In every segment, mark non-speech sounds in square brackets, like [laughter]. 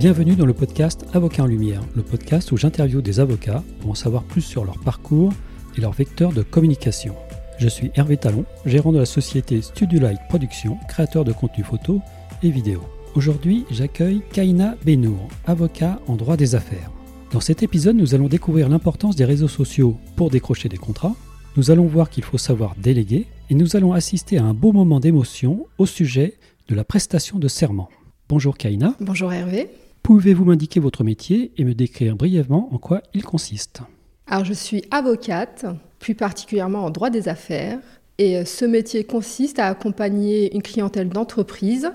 Bienvenue dans le podcast Avocat en Lumière, le podcast où j'interviewe des avocats pour en savoir plus sur leur parcours et leur vecteur de communication. Je suis Hervé Talon, gérant de la société Studio Light Production, créateur de contenu photo et vidéo. Aujourd'hui, j'accueille Kaina Benour, avocat en droit des affaires. Dans cet épisode, nous allons découvrir l'importance des réseaux sociaux pour décrocher des contrats. Nous allons voir qu'il faut savoir déléguer et nous allons assister à un beau moment d'émotion au sujet de la prestation de serment. Bonjour Kaina. Bonjour Hervé. Pouvez-vous m'indiquer votre métier et me décrire brièvement en quoi il consiste? Alors je suis avocate, plus particulièrement en droit des affaires, et euh, ce métier consiste à accompagner une clientèle d'entreprise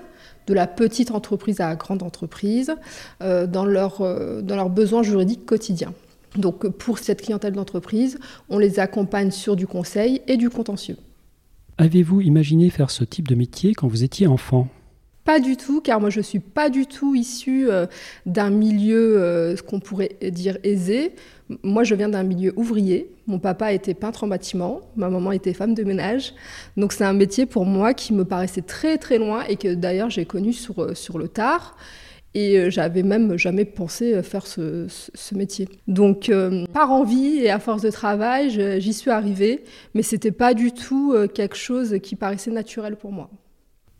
de la petite entreprise à la grande entreprise, euh, dans, leur, euh, dans leurs besoins juridiques quotidiens. Donc pour cette clientèle d'entreprise, on les accompagne sur du conseil et du contentieux. Avez-vous imaginé faire ce type de métier quand vous étiez enfant? Pas du tout, car moi je ne suis pas du tout issue euh, d'un milieu, euh, ce qu'on pourrait dire aisé. Moi je viens d'un milieu ouvrier. Mon papa était peintre en bâtiment, ma maman était femme de ménage. Donc c'est un métier pour moi qui me paraissait très très loin et que d'ailleurs j'ai connu sur, euh, sur le tard. Et j'avais même jamais pensé faire ce, ce métier. Donc, par envie et à force de travail, j'y suis arrivée, mais c'était pas du tout quelque chose qui paraissait naturel pour moi.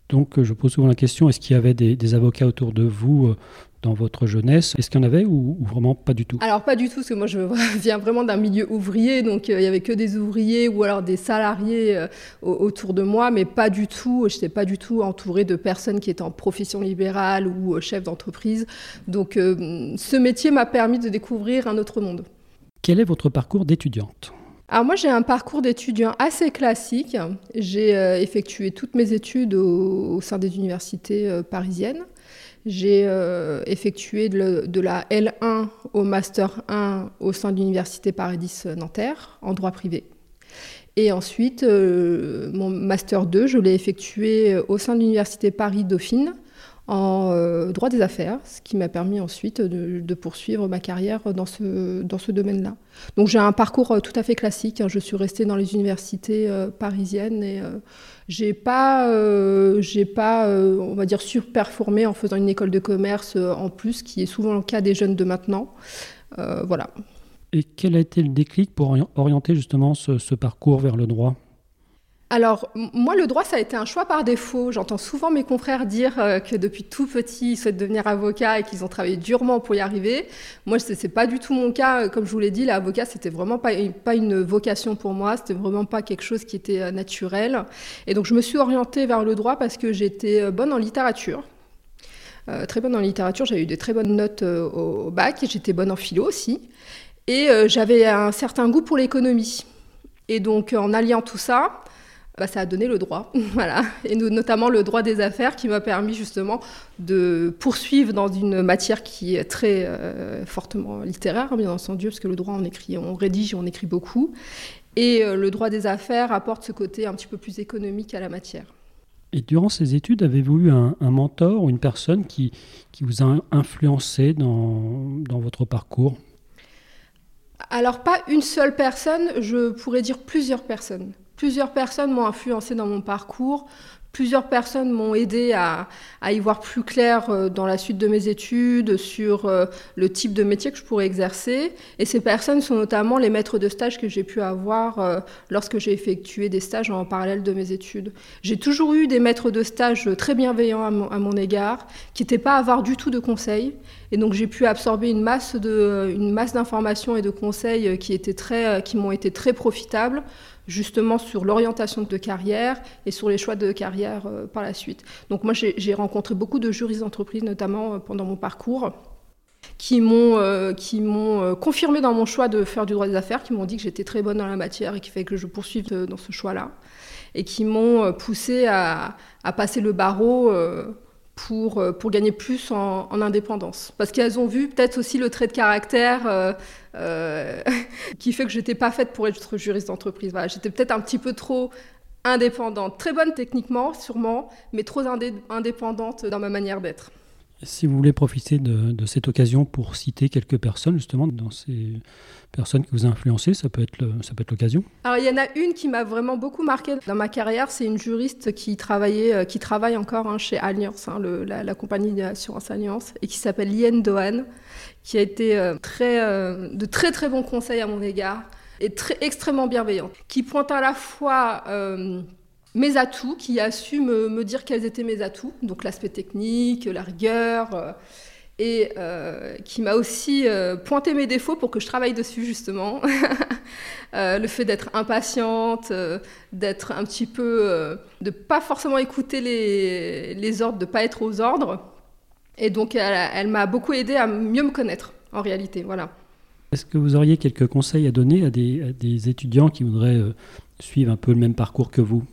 Donc je pose souvent la question, est-ce qu'il y avait des, avocats autour de vous euh, dans votre jeunesse? Est-ce qu'il y en avait ou, vraiment pas du tout? Alors pas du tout, parce que moi je [laughs] viens vraiment d'un milieu ouvrier, donc euh, il y avait que des ouvriers ou alors des salariés euh, autour de moi, mais pas du tout, je n'étais pas du tout entourée de personnes qui étaient en profession libérale ou chef d'entreprise. Donc ce métier m'a permis de découvrir un autre monde. Quel est votre parcours d'étudiante? Alors moi j'ai un parcours d'étudiant assez classique. J'ai euh, effectué toutes mes études au, sein des universités euh, parisiennes. J'ai euh, effectué de, la L1 au Master 1 au sein de l'Université Paris 10 Nanterre en droit privé. Et ensuite, mon Master 2, je l'ai effectué au sein de l'Université Paris Dauphine en euh, droit des affaires, ce qui m'a permis ensuite de, poursuivre ma carrière dans ce, dans ce domaine-là. Donc j'ai un parcours euh, tout à fait classique. Hein. Je suis restée dans les universités euh, parisiennes et j'ai pas, j'ai pas, on va dire, surperformé en faisant une école de commerce en plus, qui est souvent le cas des jeunes de maintenant. voilà. Et quel a été le déclic pour orienter justement ce parcours vers le droit? Alors, moi, le droit, ça a été un choix par défaut. J'entends souvent mes confrères dire euh, que depuis tout petit, ils souhaitent devenir avocat et qu'ils ont travaillé durement pour y arriver. Moi, ce n'est pas du tout mon cas. Comme je vous l'ai dit, l'avocat, c'était vraiment pas, une vocation pour moi. C'était vraiment pas quelque chose qui était euh, naturel. Et donc, je me suis orientée vers le droit parce que j'étais euh, bonne en littérature. très bonne en littérature, j'avais eu des très bonnes notes au, bac et j'étais bonne en philo aussi. Et j'avais un certain goût pour l'économie. Et donc, en alliant tout ça, bah, ça a donné le droit, [laughs] voilà, et notamment le droit des affaires qui m'a permis justement de poursuivre dans une matière qui est très euh, fortement littéraire, bien entendu, parce que le droit on écrit, on rédige, on écrit beaucoup, et euh, le droit des affaires apporte ce côté un petit peu plus économique à la matière. Et durant ces études, avez-vous eu un, mentor ou une personne qui, qui vous a influencé dans, dans votre parcours? Alors pas une seule personne, je pourrais dire plusieurs personnes. Plusieurs personnes m'ont influencé dans mon parcours. Plusieurs personnes m'ont aidé à, y voir plus clair euh, dans la suite de mes études sur euh, le type de métier que je pourrais exercer. Et ces personnes sont notamment les maîtres de stage que j'ai pu avoir euh, lorsque j'ai effectué des stages en parallèle de mes études. J'ai toujours eu des maîtres de stage très bienveillants à mon, égard, qui n'étaient pas avoir du tout de conseils. Et donc j'ai pu absorber une masse de, une masse d'informations et de conseils qui étaient très, qui m'ont été très profitables justement sur l'orientation de carrière et sur les choix de carrière euh, par la suite. Donc moi j'ai rencontré beaucoup de juristes d'entreprise, notamment euh, pendant mon parcours, qui m'ont euh, confirmé dans mon choix de faire du droit des affaires, qui m'ont dit que j'étais très bonne dans la matière et qui fait que je poursuive dans ce choix-là, et qui m'ont poussé à, passer le barreau pour, euh, pour gagner plus en, indépendance. Parce qu'elles ont vu peut-être aussi le trait de caractère euh, euh, [laughs] qui fait que je n'étais pas faite pour être juriste d'entreprise. Voilà, j'étais peut-être un petit peu trop indépendante. Très bonne techniquement, sûrement, mais trop indépendante dans ma manière d'être. Si vous voulez profiter de, cette occasion pour citer quelques personnes, justement, dans ces personnes qui vous ont influencé, ça peut être, l'occasion. Alors, il y en a une qui m'a vraiment beaucoup marqué dans ma carrière, c'est une juriste qui, travaillait, euh, qui travaille encore hein, chez Alliance, hein, la, compagnie d'assurance Alliance, et qui s'appelle Yen Dohan, qui a été euh, très, euh, de très très bons conseils à mon égard et très, extrêmement bienveillante, qui pointe à la fois mes atouts, qui a su me, dire quels étaient mes atouts, donc l'aspect technique, la rigueur, euh, et euh, qui m'a aussi euh, pointé mes défauts pour que je travaille dessus justement. [laughs] le fait d'être impatiente, d'être un petit peu, de pas forcément écouter les, ordres, de pas être aux ordres. Et donc elle, m'a beaucoup aidé à mieux me connaître en réalité, voilà. Est-ce que vous auriez quelques conseils à donner à des étudiants qui voudraient suivre un peu le même parcours que vous?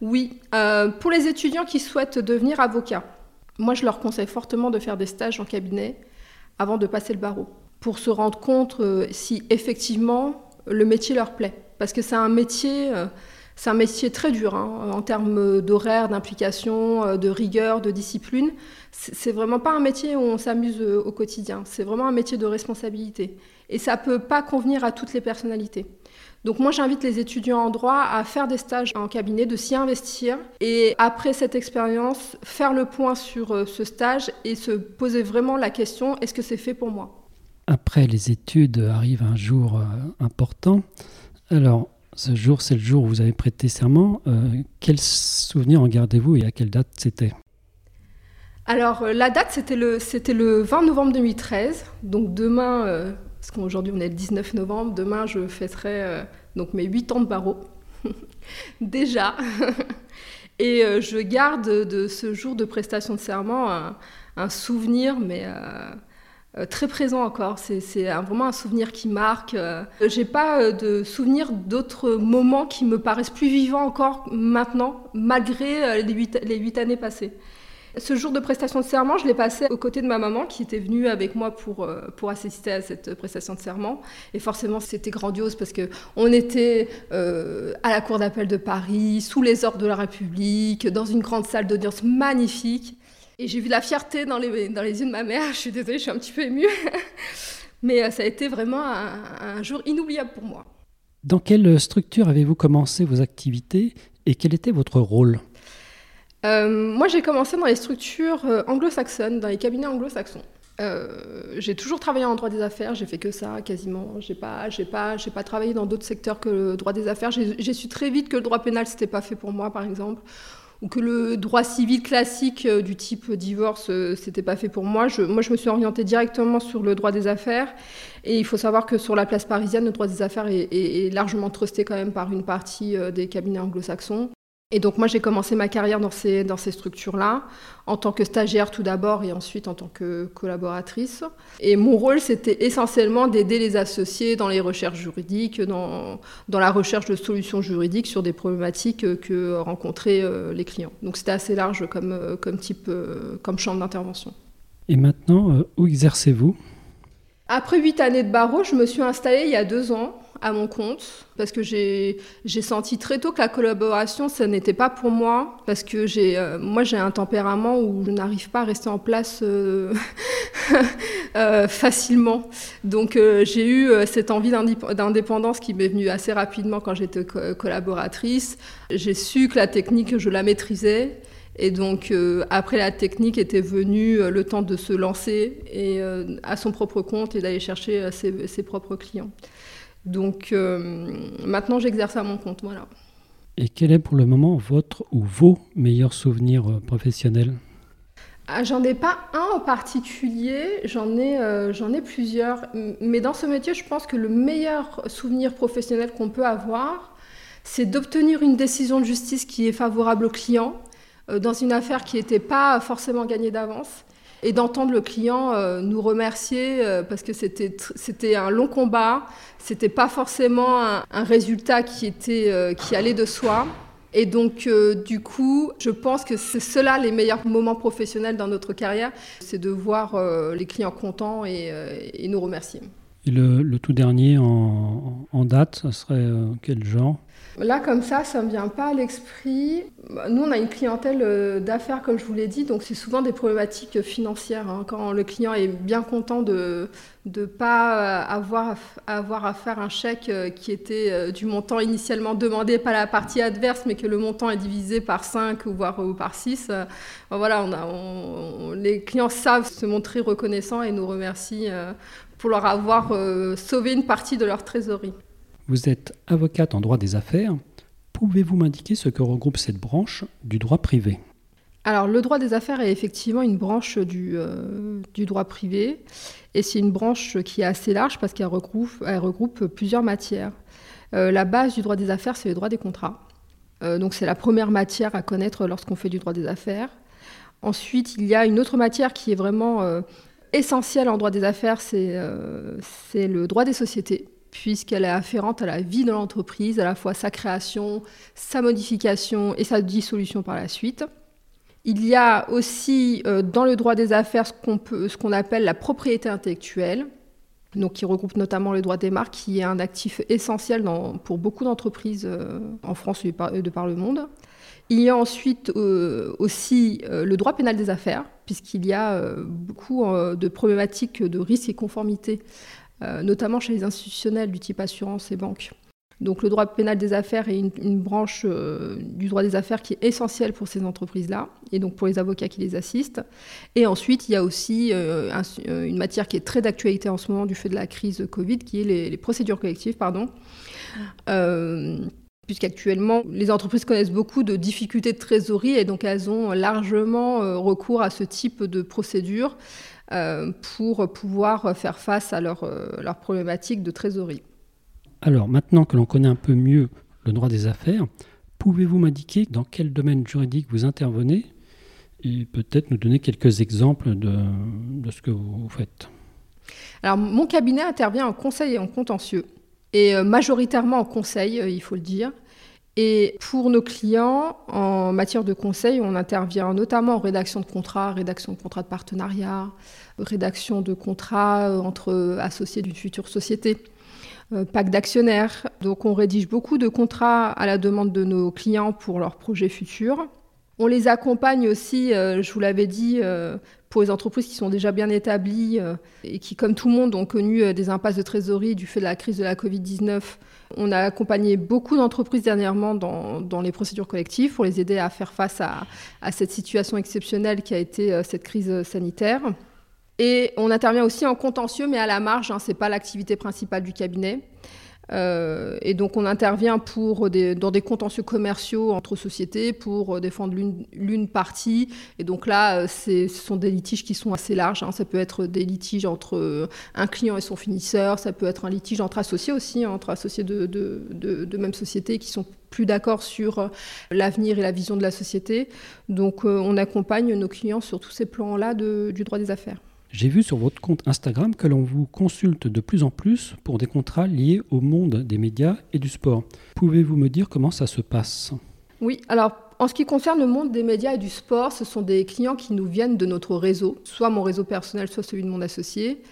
Oui, euh, pour les étudiants qui souhaitent devenir avocats, moi je leur conseille fortement de faire des stages en cabinet avant de passer le barreau, pour se rendre compte euh, si effectivement le métier leur plaît. Parce que c'est un métier, euh, très dur hein, en termes d'horaire, d'implication, de rigueur, de discipline. C'est vraiment pas un métier où on s'amuse au quotidien. C'est vraiment un métier de responsabilité. Et ça peut pas convenir à toutes les personnalités. Donc moi j'invite les étudiants en droit à faire des stages en cabinet, de s'y investir et après cette expérience, faire le point sur euh, ce stage et se poser vraiment la question est-ce que c'est fait pour moi? Après les études arrive un jour euh, important. Alors ce jour c'est le jour où vous avez prêté serment. Euh, quel souvenir en gardez-vous et à quelle date c'était? Alors la date c'était le, c'était le 20 novembre 2013, donc demain parce qu'aujourd'hui on est le 19 novembre, demain je fêterai euh, donc mes 8 ans de barreau, [laughs] déjà. [laughs] Et euh, je garde de ce jour de prestation de serment un, souvenir, mais euh, très présent encore. C'est vraiment un souvenir qui marque. J'ai pas de souvenir d'autres moments qui me paraissent plus vivants encore maintenant, malgré les 8, les 8 années passées. Ce jour de prestation de serment, je l'ai passé aux côtés de ma maman qui était venue avec moi pour, euh, pour assister à cette prestation de serment. Et forcément, c'était grandiose parce qu'on était euh, à la Cour d'appel de Paris, sous les ordres de la République, dans une grande salle d'audience magnifique. Et j'ai vu la fierté dans les, dans les yeux de ma mère. Je suis désolée, je suis un petit peu émue. [laughs] Mais euh, ça a été vraiment un jour inoubliable pour moi. Dans quelle structure avez-vous commencé vos activités et quel était votre rôle? Euh, moi, j'ai commencé dans les structures euh, anglo-saxonnes, dans les cabinets anglo-saxons. Euh, j'ai toujours travaillé en droit des affaires, j'ai fait que ça quasiment. J'ai pas, j'ai pas, j'ai pas travaillé dans d'autres secteurs que le droit des affaires. J'ai su très vite que le droit pénal c'était pas fait pour moi, par exemple, ou que le droit civil classique du type divorce c'était pas fait pour moi. Moi, je me suis orientée directement sur le droit des affaires. Et il faut savoir que sur la place parisienne, le droit des affaires est, est largement trusté quand même par une partie des cabinets anglo-saxons. Et donc moi j'ai commencé ma carrière dans ces, dans ces structures-là, en tant que stagiaire tout d'abord et ensuite en tant que collaboratrice. Et mon rôle c'était essentiellement d'aider les associés dans les recherches juridiques, dans, dans la recherche de solutions juridiques sur des problématiques que rencontraient euh, les clients. Donc c'était assez large comme, euh, comme type, euh, comme champ d'intervention. Et maintenant, où exercez-vous? Après huit années de barreau, je me suis installée il y a deux ans à mon compte parce que j'ai senti très tôt que la collaboration, ça n'était pas pour moi parce que euh, moi j'ai un tempérament où je n'arrive pas à rester en place euh, [laughs] euh, facilement. Donc j'ai eu cette envie d'indépendance qui m'est venue assez rapidement quand j'étais collaboratrice. J'ai su que la technique, je la maîtrisais. Et donc, après la technique était venu le temps de se lancer et, à son propre compte et d'aller chercher ses, propres clients. Donc euh, maintenant, j'exerce à mon compte. Voilà. Et quel est pour le moment votre ou vos meilleurs souvenirs euh, professionnels? Ah, J'en ai pas un en particulier, j'en ai, euh, j'en ai plusieurs. Mais dans ce métier, je pense que le meilleur souvenir professionnel qu'on peut avoir, c'est d'obtenir une décision de justice qui est favorable au client dans une affaire qui n'était pas forcément gagnée d'avance et d'entendre le client euh, nous remercier euh, parce que c'était un long combat, c'était pas forcément un, résultat qui était euh, qui allait de soi. Et donc, du coup, je pense que c'est cela les meilleurs moments professionnels dans notre carrière, c'est de voir les clients contents et, nous remercier. Et le, le tout dernier en, en date, ça serait quel genre? Là, comme ça, ça ne me vient pas à l'esprit. Nous, on a une clientèle euh, d'affaires, comme je vous l'ai dit, donc c'est souvent des problématiques financières. Hein. Quand le client est bien content de ne pas euh, avoir, à faire un chèque euh, qui était du montant initialement demandé, pas la partie adverse, mais que le montant est divisé par 5 ou voire par 6. voilà, on a, les clients savent se montrer reconnaissants et nous remercient pour leur avoir sauvé une partie de leur trésorerie. Vous êtes avocate en droit des affaires. Pouvez-vous m'indiquer ce que regroupe cette branche du droit privé? Alors, le droit des affaires est effectivement une branche du, euh, du droit privé, et c'est une branche qui est assez large parce qu'elle regroupe, elle regroupe plusieurs matières. Euh, la base du droit des affaires, c'est le droit des contrats. Euh, donc, c'est la première matière à connaître lorsqu'on fait du droit des affaires. Ensuite, il y a une autre matière qui est vraiment essentielle en droit des affaires, c'est le droit des sociétés puisqu'elle est afférente à la vie de l'entreprise, à la fois sa création, sa modification et sa dissolution par la suite. Il y a aussi euh, dans le droit des affaires ce qu'on appelle la propriété intellectuelle, donc qui regroupe notamment le droit des marques, qui est un actif essentiel pour beaucoup d'entreprises euh, en France et de par le monde. Il y a ensuite euh, aussi le droit pénal des affaires, puisqu'il y a beaucoup de problématiques de risque et conformité notamment chez les institutionnels du type assurance et banque. Donc le droit pénal des affaires est une, branche euh, du droit des affaires qui est essentielle pour ces entreprises-là et donc pour les avocats qui les assistent. Et ensuite, il y a aussi euh, une matière qui est très d'actualité en ce moment du fait de la crise Covid, qui est les, procédures collectives, pardon. Puisqu'actuellement, les entreprises connaissent beaucoup de difficultés de trésorerie et donc elles ont largement recours à ce type de procédures euh, pour pouvoir faire face à leurs leur euh, problématiques de trésorerie. Alors maintenant que l'on connaît un peu mieux le droit des affaires, pouvez-vous m'indiquer dans quel domaine juridique vous intervenez et peut-être nous donner quelques exemples de, de ce que vous faites? Alors mon cabinet intervient en conseil et en contentieux, et euh, majoritairement en conseil, il faut le dire. Et pour nos clients, en matière de conseil, on intervient notamment en rédaction de contrats, rédaction de contrats de partenariat, rédaction de contrats euh, entre associés d'une future société, euh, pacte d'actionnaires. Donc on rédige beaucoup de contrats à la demande de nos clients pour leurs projets futurs. On les accompagne aussi, euh, je vous l'avais dit, pour les entreprises qui sont déjà bien établies et qui, comme tout le monde, ont connu des impasses de trésorerie du fait de la crise de la Covid-19 on a accompagné beaucoup d'entreprises dernièrement dans, les procédures collectives pour les aider à faire face à, cette situation exceptionnelle qui a été euh, cette crise sanitaire. Et on intervient aussi en contentieux, mais à la marge, hein, ce n'est pas l'activité principale du cabinet. Euh, et donc on intervient pour dans des contentieux commerciaux entre sociétés pour défendre l'une partie. Et donc là, euh, ce sont des litiges qui sont assez larges. Hein. Ça peut être des litiges entre euh, un client et son finisseur, ça peut être un litige entre associés aussi, hein, entre associés de, de, même société qui sont plus d'accord sur l'avenir et la vision de la société. Donc on accompagne nos clients sur tous ces plans-là du droit des affaires. J'ai vu sur votre compte Instagram que l'on vous consulte de plus en plus pour des contrats liés au monde des médias et du sport. Pouvez-vous me dire comment ça se passe? Oui, alors en ce qui concerne le monde des médias et du sport, ce sont des clients qui nous viennent de notre réseau, soit mon réseau personnel, soit celui de mon associé.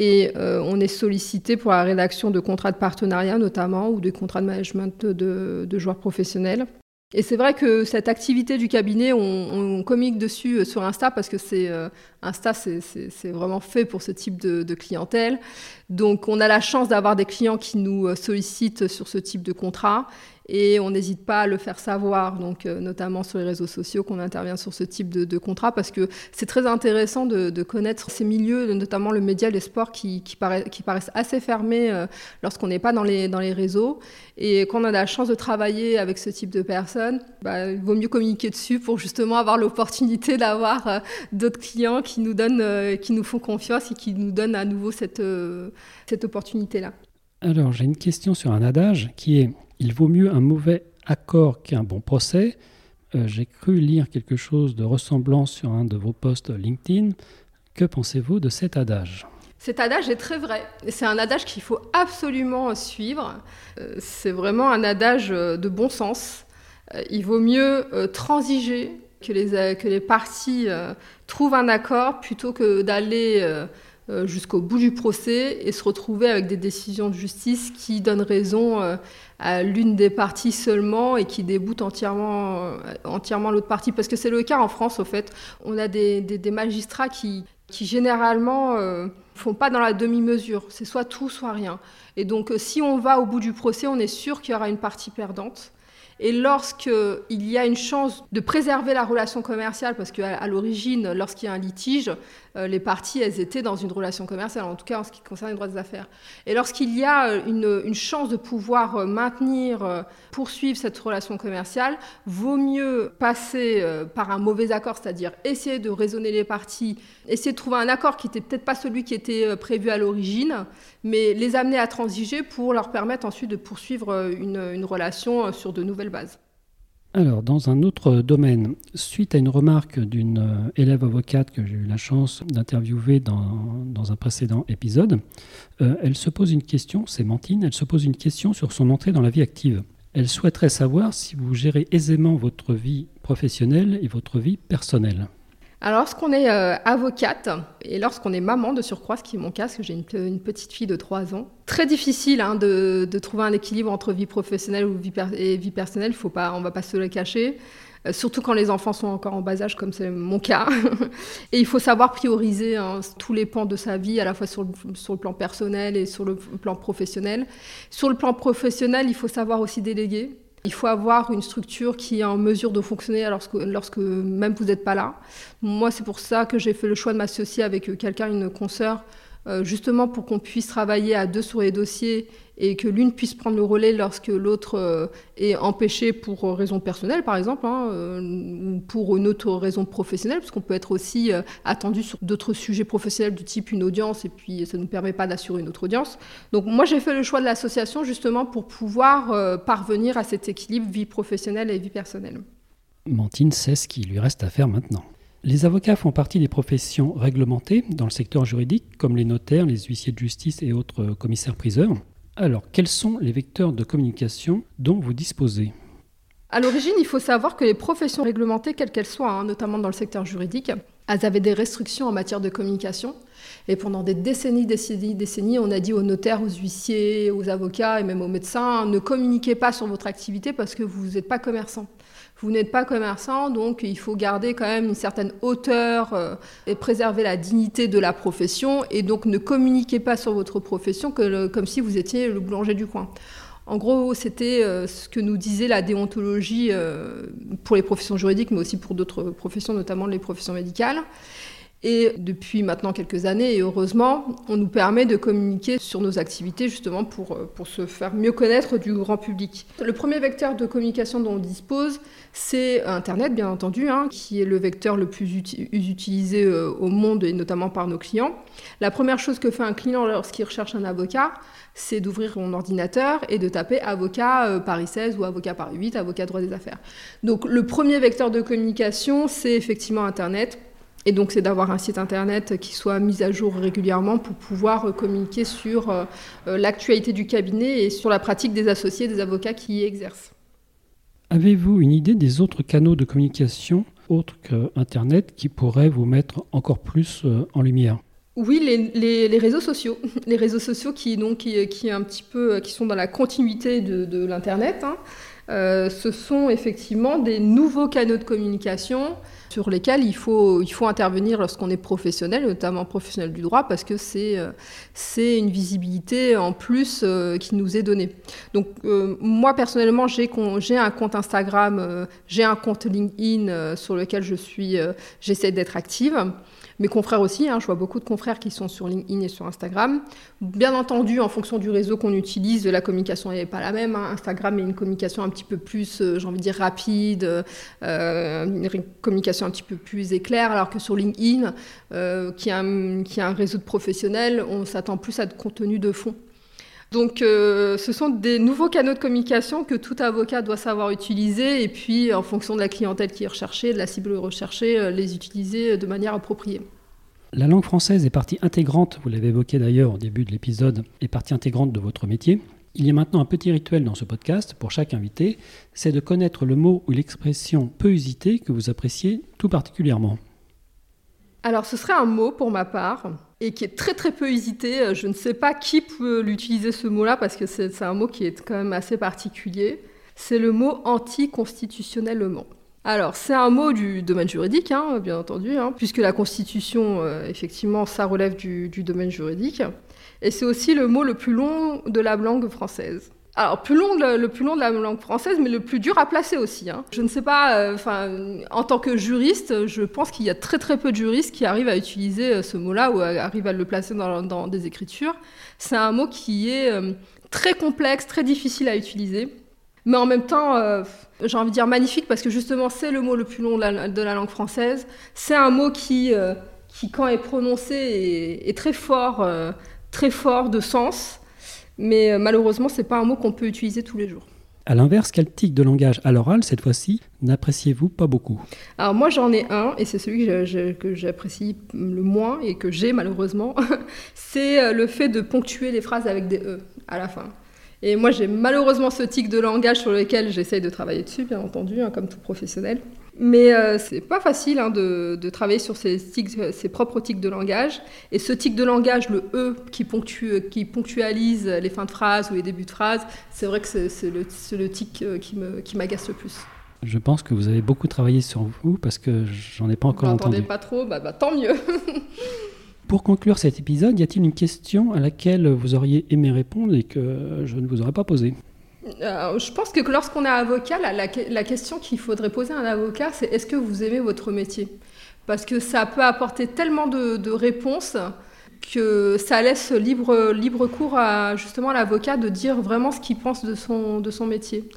Et euh, on est sollicité pour la rédaction de contrats de partenariat notamment ou de contrats de management de joueurs professionnels. Et c'est vrai que cette activité du cabinet, on, communique dessus euh, sur Insta parce que c'est euh, Insta, c'est vraiment fait pour ce type de, de, clientèle. Donc, on a la chance d'avoir des clients qui nous euh, sollicitent sur ce type de contrat et on n'hésite pas à le faire savoir, donc euh, notamment sur les réseaux sociaux, qu'on intervient sur ce type de, contrat, parce que c'est très intéressant de, connaître ces milieux, notamment le média, les sports, qui, qui, paraissent assez fermés euh, lorsqu'on n'est pas dans les, réseaux. Et quand on a la chance de travailler avec ce type de personnes, bah, il vaut mieux communiquer dessus pour justement avoir l'opportunité d'avoir euh, d'autres clients qui nous, donnent, qui nous font confiance et qui nous donnent à nouveau cette opportunité-là. Alors, j'ai une question sur un adage qui est il vaut mieux un mauvais accord qu'un bon procès. Euh, j'ai cru lire quelque chose de ressemblant sur un de vos posts LinkedIn. Que pensez-vous de cet adage? Cet adage est très vrai. C'est un adage qu'il faut absolument suivre. Euh, c'est vraiment un adage euh, de bon sens. Il vaut mieux transiger, que les, que les parties trouvent un accord, plutôt que d'aller jusqu'au bout du procès et se retrouver avec des décisions de justice qui donnent raison à l'une des parties seulement et qui déboutent entièrement, entièrement l'autre partie. Parce que c'est le cas en France, au fait. On a des, des, magistrats qui, qui généralement font pas dans la demi-mesure. C'est soit tout, soit rien. Et donc, si on va au bout du procès, on est sûr qu'il y aura une partie perdante. Et lorsqu'il y a une chance de préserver la relation commerciale, parce qu'à l'origine, lorsqu'il y a un litige, euh, les parties, elles étaient dans une relation commerciale, en tout cas en ce qui concerne les droits des affaires. Et lorsqu'il y a euh, une, chance de pouvoir euh, maintenir, poursuivre cette relation commerciale, vaut mieux passer par un mauvais accord, c'est-à-dire essayer de raisonner les parties, essayer de trouver un accord qui n'était peut-être pas celui qui était prévu à l'origine, mais les amener à transiger pour leur permettre ensuite de poursuivre une relation sur de nouvelles bases. Alors, dans un autre domaine, suite à une remarque d'une euh, élève avocate que j'ai eu la chance d'interviewer dans, un précédent épisode, euh, elle se pose une question, c'est Mantine, elle se pose une question sur son entrée dans la vie active. Elle souhaiterait savoir si vous gérez aisément votre vie professionnelle et votre vie personnelle. Alors, lorsqu'on est euh, avocate et lorsqu'on est maman de surcroît, ce qui est mon cas, parce que j'ai une, petite fille de 3 ans, très difficile hein, de, trouver un équilibre entre vie professionnelle ou vie et vie personnelle. Faut pas, on va pas se le cacher. Euh, surtout quand les enfants sont encore en bas âge, comme c'est mon cas. [laughs] et il faut savoir prioriser hein, tous les pans de sa vie, à la fois sur le, sur le plan personnel et sur le plan professionnel. Sur le plan professionnel, il faut savoir aussi déléguer. Il faut avoir une structure qui est en mesure de fonctionner lorsque, même vous n'êtes pas là. Moi, c'est pour ça que j'ai fait le choix de m'associer avec quelqu'un, une consoeur, euh, justement pour qu'on puisse travailler à deux sur les dossiers et que l'une puisse prendre le relais lorsque l'autre euh, est empêché pour raison personnelle, par exemple, hein, euh, ou pour une autre raison professionnelle, parce qu'on peut être aussi attendu sur d'autres sujets professionnels du type une audience, et puis ça ne nous permet pas d'assurer une autre audience. Donc moi, j'ai fait le choix de l'association justement pour pouvoir parvenir à cet équilibre vie professionnelle et vie personnelle. Mantine sait ce qu'il lui reste à faire maintenant. Les avocats font partie des professions réglementées dans le secteur juridique, comme les notaires, les huissiers de justice et autres commissaires-priseurs. Alors, quels sont les vecteurs de communication dont vous disposez? À l'origine, il faut savoir que les professions réglementées, quelles qu'elles soient, hein, notamment dans le secteur juridique, elles avaient des restrictions en matière de communication. Et pendant des décennies, décennies, décennies, on a dit aux notaires, aux huissiers, aux avocats et même aux médecins, ne communiquez pas sur votre activité parce que vous n'êtes pas commerçant. Vous n'êtes pas commerçant, donc il faut garder quand même une certaine hauteur euh, et préserver la dignité de la profession. Et donc ne communiquez pas sur votre profession comme si vous étiez le boulanger du coin. En gros, c'était euh, ce que nous disait la déontologie euh, pour les professions juridiques, mais aussi pour d'autres professions, notamment les professions médicales. Et depuis maintenant quelques années, et heureusement, on nous permet de communiquer sur nos activités justement pour, euh, pour se faire mieux connaître du grand public. Le premier vecteur de communication dont on dispose, c'est Internet, bien entendu, hein, qui est le vecteur le plus utilisé euh, au monde et notamment par nos clients. La première chose que fait un client lorsqu'il recherche un avocat, c'est d'ouvrir son ordinateur et de taper avocat euh, Paris 16 ou avocat Paris 8, avocat droit des affaires. Donc le premier vecteur de communication, c'est effectivement Internet et donc, c'est d'avoir un site internet qui soit mis à jour régulièrement pour pouvoir euh, communiquer sur euh, euh, l'actualité du cabinet et sur la pratique des associés, des avocats qui y exercent. Avez-vous une idée des autres canaux de communication autres que Internet qui pourraient vous mettre encore plus en lumière? Oui, les, réseaux sociaux, [laughs] les réseaux sociaux qui, donc, qui, un petit peu, qui sont dans la continuité de, l'Internet. Hein. Ce sont effectivement des nouveaux canaux de communication sur lesquels il faut, intervenir lorsqu'on est professionnel, notamment professionnel du droit, parce que c'est euh, une visibilité en plus euh, qui nous est donnée. Donc euh, moi personnellement, j'ai un compte Instagram, j'ai un compte LinkedIn sur lequel je suis, j'essaie d'être active. Mes confrères aussi, hein, je vois beaucoup de confrères qui sont sur LinkedIn et sur Instagram. Bien entendu, en fonction du réseau qu'on utilise, la communication n'est pas la même. Hein. Instagram est une communication un petit peu plus, euh, j'ai envie de dire, rapide, euh, une communication un petit peu plus éclair, alors que sur LinkedIn, euh, qui, a un réseau de professionnels, on s'attend plus à de contenu de fond. Donc, ce sont des nouveaux canaux de communication que tout avocat doit savoir utiliser et puis, en fonction de la clientèle qui est recherchée, de la cible recherchée, les utiliser de manière appropriée. La langue française est partie intégrante, vous l'avez évoqué d'ailleurs au début de l'épisode, est partie intégrante de votre métier. Il y a maintenant un petit rituel dans ce podcast pour chaque invité, c'est de connaître le mot ou l'expression peu usité que vous appréciez tout particulièrement. Alors ce serait un mot pour ma part, et qui est très très peu usité. Je ne sais pas qui peut l'utiliser ce mot-là parce que c'est un mot qui est quand même assez particulier. C'est le mot anticonstitutionnellement. Alors, c'est un mot du domaine juridique, hein, bien entendu, hein, puisque la Constitution, euh, effectivement, ça relève du, domaine juridique. Et c'est aussi le mot le plus long de la langue française. Alors, plus long, le, plus long de la langue française, mais le plus dur à placer aussi. Hein. Je ne sais pas, euh, en tant que juriste, je pense qu'il y a très très peu de juristes qui arrivent à utiliser euh, ce mot-là ou arrivent à le placer dans, des écritures. C'est un mot qui est très complexe, très difficile à utiliser. Mais en même temps, euh, j'ai envie de dire magnifique parce que justement, c'est le mot le plus long de la, langue française. C'est un mot qui, euh, qui, quand est prononcé, est, très fort, euh, très fort de sens. Mais malheureusement, c'est pas un mot qu'on peut utiliser tous les jours. À l'inverse, quel tic de langage à l'oral, cette fois-ci, n'appréciez-vous pas beaucoup? Alors moi j'en ai un, et c'est celui que j'apprécie le moins et que j'ai malheureusement, [laughs] c'est le fait de ponctuer les phrases avec des E à la fin. Et moi, j'ai malheureusement ce tic de langage sur lequel j'essaye de travailler dessus, bien entendu, hein, comme tout professionnel. Mais euh, c'est pas facile hein, de, travailler sur ses, ses propres tics de langage. Et ce tic de langage, le E qui, ponctue, qui ponctualise les fins de phrase ou les débuts de phrase, c'est vrai que c'est le, le, tic euh, qui m'agace qui le plus. Je pense que vous avez beaucoup travaillé sur vous parce que j'en ai pas encore vous entendu. pas trop, bah, bah tant mieux. [laughs] Pour conclure cet épisode, y a-t-il une question à laquelle vous auriez aimé répondre et que je ne vous aurais pas posée? Euh, je pense que lorsqu'on est avocat, la, question qu'il faudrait poser à un avocat, c'est est-ce que vous aimez votre métier? Parce que ça peut apporter tellement de, réponses que ça laisse libre, cours à justement l'avocat de dire vraiment ce qu'il pense de son, métier.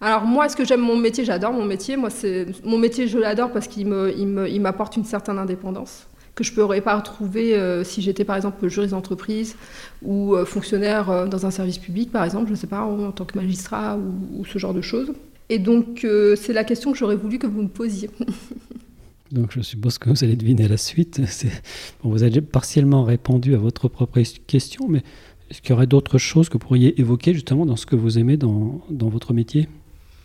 Alors moi, est-ce que j'aime mon métier? J'adore mon métier. Moi, c'est mon métier, je l'adore parce qu'il m'apporte une certaine indépendance que je ne pourrais pas retrouver euh, si j'étais par exemple juriste d'entreprise ou euh, fonctionnaire euh, dans un service public, par exemple, je ne sais pas, en, tant que magistrat ou, ce genre de choses. Et donc, c'est la question que j'aurais voulu que vous me posiez. [laughs] donc, je suppose que vous allez deviner la suite. [laughs] Vous avez partiellement répondu à votre propre question, mais est-ce qu'il y aurait d'autres choses que vous pourriez évoquer justement dans ce que vous aimez dans, dans votre métier?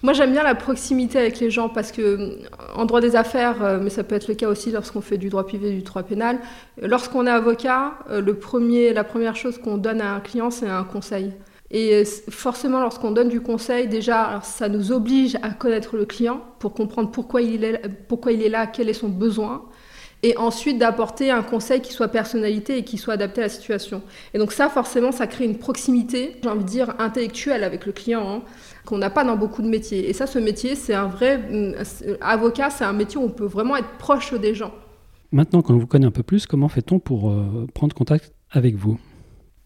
Moi, j'aime bien la proximité avec les gens parce que, en droit des affaires, euh, mais ça peut être le cas aussi lorsqu'on fait du droit privé, du droit pénal, lorsqu'on est avocat, euh, le premier, la première chose qu'on donne à un client, c'est un conseil. Et forcément, lorsqu'on donne du conseil, déjà, ça nous oblige à connaître le client pour comprendre pourquoi il est, pourquoi il est là, quel est son besoin et ensuite d'apporter un conseil qui soit personnalité et qui soit adapté à la situation. Et donc ça, forcément, ça crée une proximité, j'ai envie de dire, intellectuelle avec le client. Hein qu'on n'a pas dans beaucoup de métiers. Et ça, ce métier, c'est un vrai... Euh, avocat, c'est un métier où on peut vraiment être proche des gens. Maintenant qu'on vous connaît un peu plus, comment fait-on pour euh, prendre contact avec vous?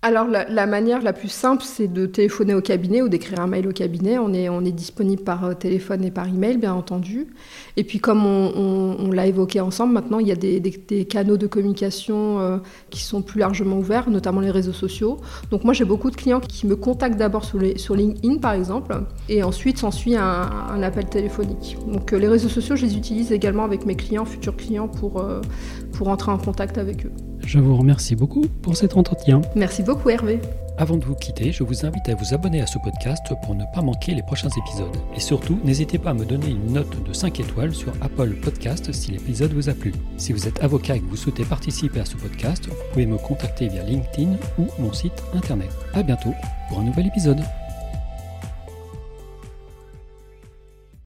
Alors la, manière la plus simple, c'est de téléphoner au cabinet ou d'écrire un mail au cabinet. On est, on est disponible par euh, téléphone et par email, bien entendu. Et puis comme on, l'a évoqué ensemble, maintenant il y a des, canaux de communication euh, qui sont plus largement ouverts, notamment les réseaux sociaux. Donc moi j'ai beaucoup de clients qui me contactent d'abord sur, LinkedIn par exemple, et ensuite s'ensuit un, un, appel téléphonique. Donc euh, les réseaux sociaux, je les utilise également avec mes clients, futurs clients, pour, pour entrer en contact avec eux. Je vous remercie beaucoup pour cet entretien. Merci beaucoup Hervé. Avant de vous quitter, je vous invite à vous abonner à ce podcast pour ne pas manquer les prochains épisodes. Et surtout, n'hésitez pas à me donner une note de 5 étoiles sur Apple Podcast si l'épisode vous a plu. Si vous êtes avocat et que vous souhaitez participer à ce podcast, vous pouvez me contacter via LinkedIn ou mon site internet. A bientôt pour un nouvel épisode.